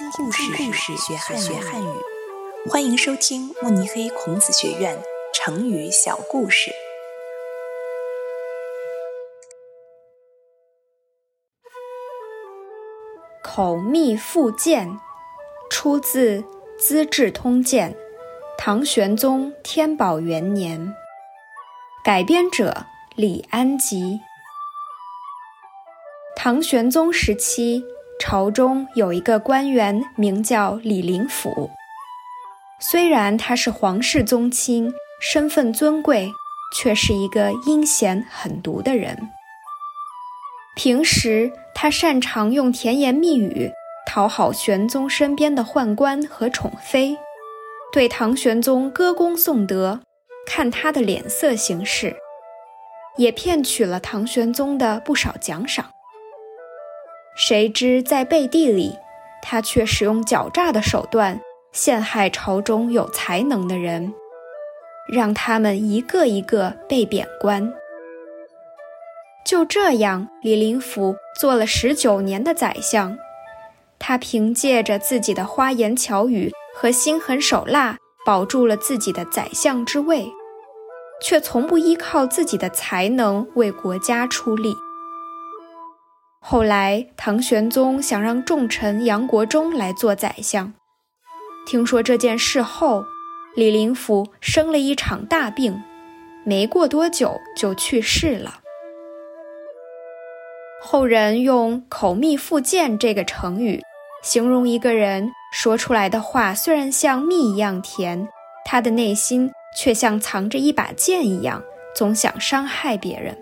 听故事，故事学汉学汉语。欢迎收听慕尼黑孔子学院成语小故事。口蜜腹剑，出自《资治通鉴》，唐玄宗天宝元年。改编者李安吉。唐玄宗时期。朝中有一个官员，名叫李林甫。虽然他是皇室宗亲，身份尊贵，却是一个阴险狠毒的人。平时他擅长用甜言蜜语讨好玄宗身边的宦官和宠妃，对唐玄宗歌功颂德，看他的脸色行事，也骗取了唐玄宗的不少奖赏。谁知在背地里，他却使用狡诈的手段陷害朝中有才能的人，让他们一个一个被贬官。就这样，李林甫做了十九年的宰相。他凭借着自己的花言巧语和心狠手辣，保住了自己的宰相之位，却从不依靠自己的才能为国家出力。后来，唐玄宗想让重臣杨国忠来做宰相。听说这件事后，李林甫生了一场大病，没过多久就去世了。后人用“口蜜腹剑”这个成语，形容一个人说出来的话虽然像蜜一样甜，他的内心却像藏着一把剑一样，总想伤害别人。